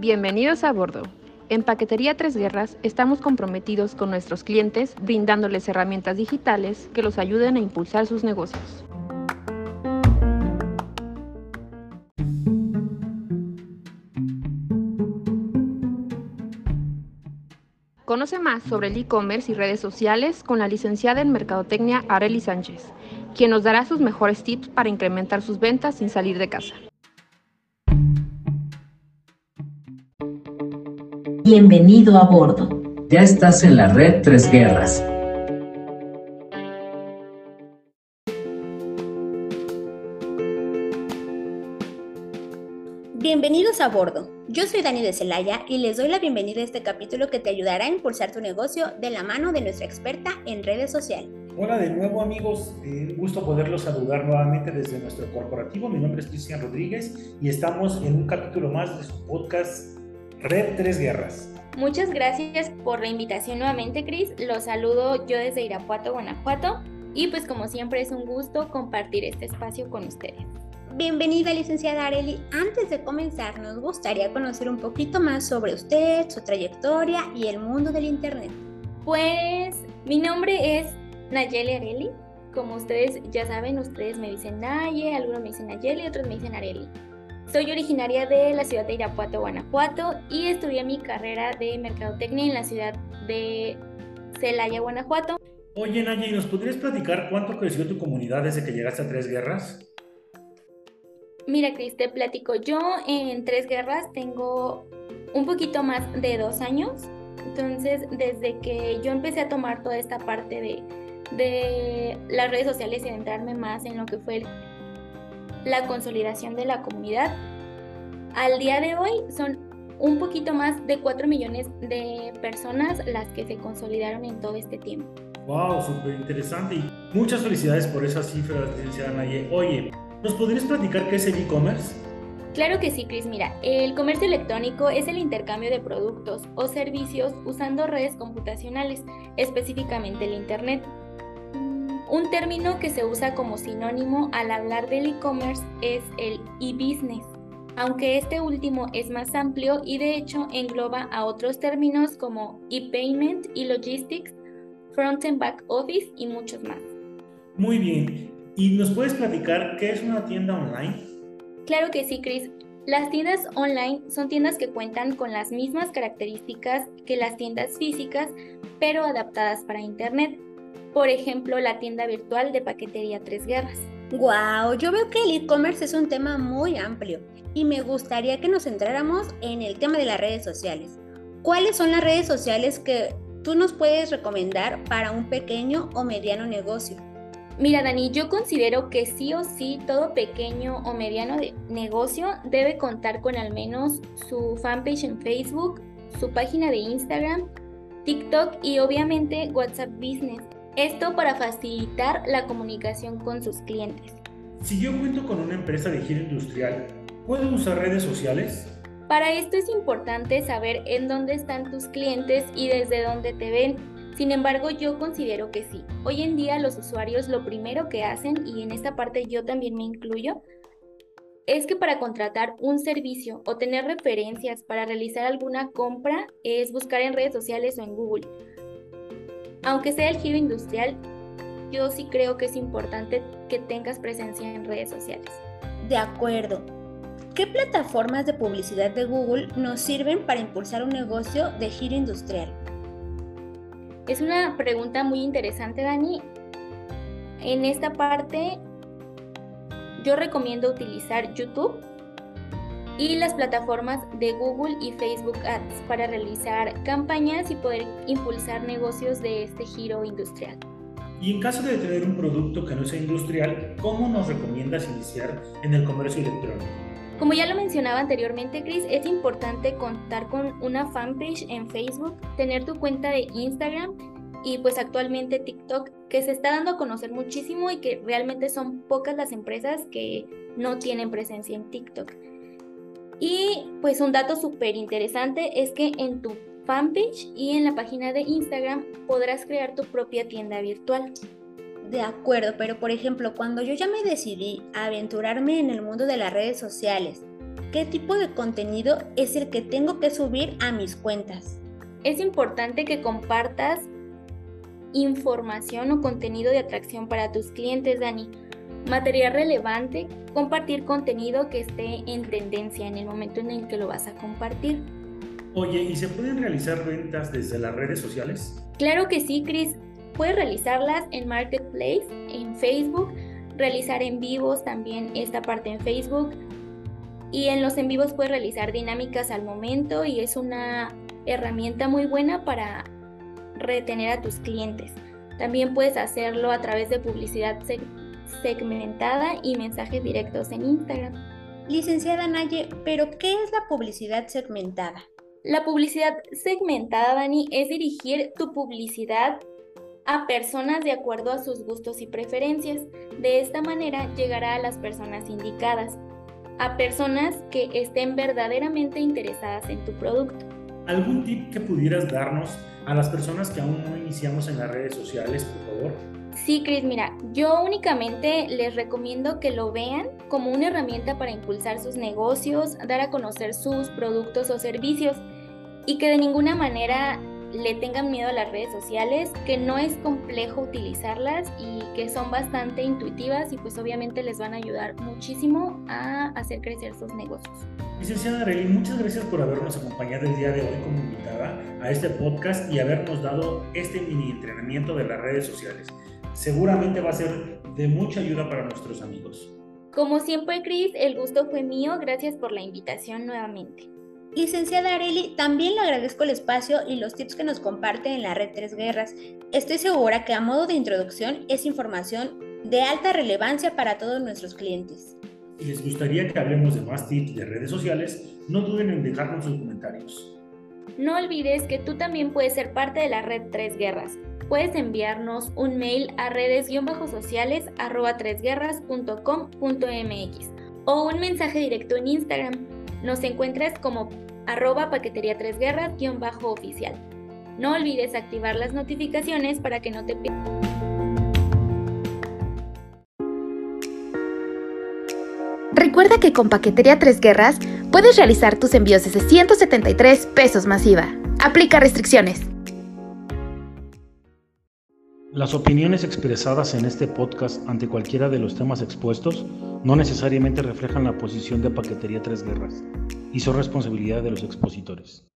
Bienvenidos a bordo. En Paquetería Tres Guerras estamos comprometidos con nuestros clientes brindándoles herramientas digitales que los ayuden a impulsar sus negocios. Conoce más sobre el e-commerce y redes sociales con la licenciada en Mercadotecnia Areli Sánchez, quien nos dará sus mejores tips para incrementar sus ventas sin salir de casa. Bienvenido a bordo. Ya estás en la red Tres Guerras. Bienvenidos a bordo. Yo soy Dani de Celaya y les doy la bienvenida a este capítulo que te ayudará a impulsar tu negocio de la mano de nuestra experta en redes sociales. Hola de nuevo amigos, eh, un gusto poderlos saludar nuevamente desde nuestro corporativo. Mi nombre es Cristian Rodríguez y estamos en un capítulo más de su podcast Red Tres Guerras. Muchas gracias por la invitación nuevamente, Cris. Los saludo yo desde Irapuato, Guanajuato. Y pues como siempre es un gusto compartir este espacio con ustedes. Bienvenida, licenciada Areli. Antes de comenzar, nos gustaría conocer un poquito más sobre usted, su trayectoria y el mundo del Internet. Pues mi nombre es Nayeli Areli. Como ustedes ya saben, ustedes me dicen Naye, algunos me dicen Nayeli, otros me dicen Areli. Soy originaria de la ciudad de Irapuato, Guanajuato, y estudié mi carrera de mercadotecnia en la ciudad de Celaya, Guanajuato. Oye, Naye, ¿nos podrías platicar cuánto creció tu comunidad desde que llegaste a Tres Guerras? Mira, Cris, te platico. Yo en Tres Guerras tengo un poquito más de dos años. Entonces, desde que yo empecé a tomar toda esta parte de, de las redes sociales y adentrarme más en lo que fue el la consolidación de la comunidad. Al día de hoy son un poquito más de 4 millones de personas las que se consolidaron en todo este tiempo. ¡Wow! Súper interesante y muchas felicidades por esas cifras, licenciada Naye. Oye, ¿nos podrías platicar qué es el e-commerce? Claro que sí, Chris. Mira, el comercio electrónico es el intercambio de productos o servicios usando redes computacionales, específicamente el Internet. Un término que se usa como sinónimo al hablar del e-commerce es el e-business, aunque este último es más amplio y de hecho engloba a otros términos como e-payment, e-logistics, front and back office y muchos más. Muy bien. ¿Y nos puedes platicar qué es una tienda online? Claro que sí, Chris. Las tiendas online son tiendas que cuentan con las mismas características que las tiendas físicas, pero adaptadas para Internet por ejemplo, la tienda virtual de paquetería Tres Guerras. Wow, yo veo que el e-commerce es un tema muy amplio y me gustaría que nos centráramos en el tema de las redes sociales. ¿Cuáles son las redes sociales que tú nos puedes recomendar para un pequeño o mediano negocio? Mira, Dani, yo considero que sí o sí todo pequeño o mediano negocio debe contar con al menos su fanpage en Facebook, su página de Instagram, TikTok y obviamente WhatsApp Business. Esto para facilitar la comunicación con sus clientes. Si yo cuento con una empresa de giro industrial, ¿puedo usar redes sociales? Para esto es importante saber en dónde están tus clientes y desde dónde te ven. Sin embargo, yo considero que sí. Hoy en día los usuarios lo primero que hacen, y en esta parte yo también me incluyo, es que para contratar un servicio o tener referencias para realizar alguna compra es buscar en redes sociales o en Google. Aunque sea el giro industrial, yo sí creo que es importante que tengas presencia en redes sociales. De acuerdo. ¿Qué plataformas de publicidad de Google nos sirven para impulsar un negocio de giro industrial? Es una pregunta muy interesante, Dani. En esta parte, yo recomiendo utilizar YouTube y las plataformas de Google y Facebook Ads para realizar campañas y poder impulsar negocios de este giro industrial. Y en caso de tener un producto que no sea industrial, ¿cómo nos recomiendas iniciar en el comercio electrónico? Como ya lo mencionaba anteriormente, Chris, es importante contar con una fanpage en Facebook, tener tu cuenta de Instagram y pues actualmente TikTok, que se está dando a conocer muchísimo y que realmente son pocas las empresas que no tienen presencia en TikTok. Y pues un dato súper interesante es que en tu fanpage y en la página de Instagram podrás crear tu propia tienda virtual. de acuerdo, pero por ejemplo, cuando yo ya me decidí a aventurarme en el mundo de las redes sociales, ¿qué tipo de contenido es el que tengo que subir a mis cuentas? Es importante que compartas información o contenido de atracción para tus clientes, Dani. Material relevante, compartir contenido que esté en tendencia en el momento en el que lo vas a compartir. Oye, ¿y se pueden realizar ventas desde las redes sociales? Claro que sí, Chris. Puedes realizarlas en Marketplace, en Facebook, realizar en vivos también esta parte en Facebook. Y en los en vivos puedes realizar dinámicas al momento y es una herramienta muy buena para retener a tus clientes. También puedes hacerlo a través de publicidad segmentada y mensajes directos en Instagram. Licenciada Naye, pero ¿qué es la publicidad segmentada? La publicidad segmentada, Dani, es dirigir tu publicidad a personas de acuerdo a sus gustos y preferencias. De esta manera llegará a las personas indicadas, a personas que estén verdaderamente interesadas en tu producto. ¿Algún tip que pudieras darnos a las personas que aún no iniciamos en las redes sociales, por favor? Sí, Chris, mira, yo únicamente les recomiendo que lo vean como una herramienta para impulsar sus negocios, dar a conocer sus productos o servicios y que de ninguna manera le tengan miedo a las redes sociales, que no es complejo utilizarlas y que son bastante intuitivas y pues obviamente les van a ayudar muchísimo a hacer crecer sus negocios. Licenciada Arely, muchas gracias por habernos acompañado el día de hoy como invitada a este podcast y habernos dado este mini entrenamiento de las redes sociales. Seguramente va a ser de mucha ayuda para nuestros amigos. Como siempre, Chris, el gusto fue mío. Gracias por la invitación nuevamente. Licenciada Areli, también le agradezco el espacio y los tips que nos comparte en la red Tres Guerras. Estoy segura que a modo de introducción es información de alta relevancia para todos nuestros clientes. Si les gustaría que hablemos de más tips de redes sociales, no duden en dejarnos sus comentarios. No olvides que tú también puedes ser parte de la red Tres Guerras. Puedes enviarnos un mail a redes-sociales o un mensaje directo en Instagram nos encuentras como arroba paquetería tres guerras bajo oficial. No olvides activar las notificaciones para que no te pierdas. Recuerda que con Paquetería Tres Guerras puedes realizar tus envíos desde 173 pesos masiva. Aplica restricciones. Las opiniones expresadas en este podcast ante cualquiera de los temas expuestos no necesariamente reflejan la posición de Paquetería Tres Guerras y son responsabilidad de los expositores.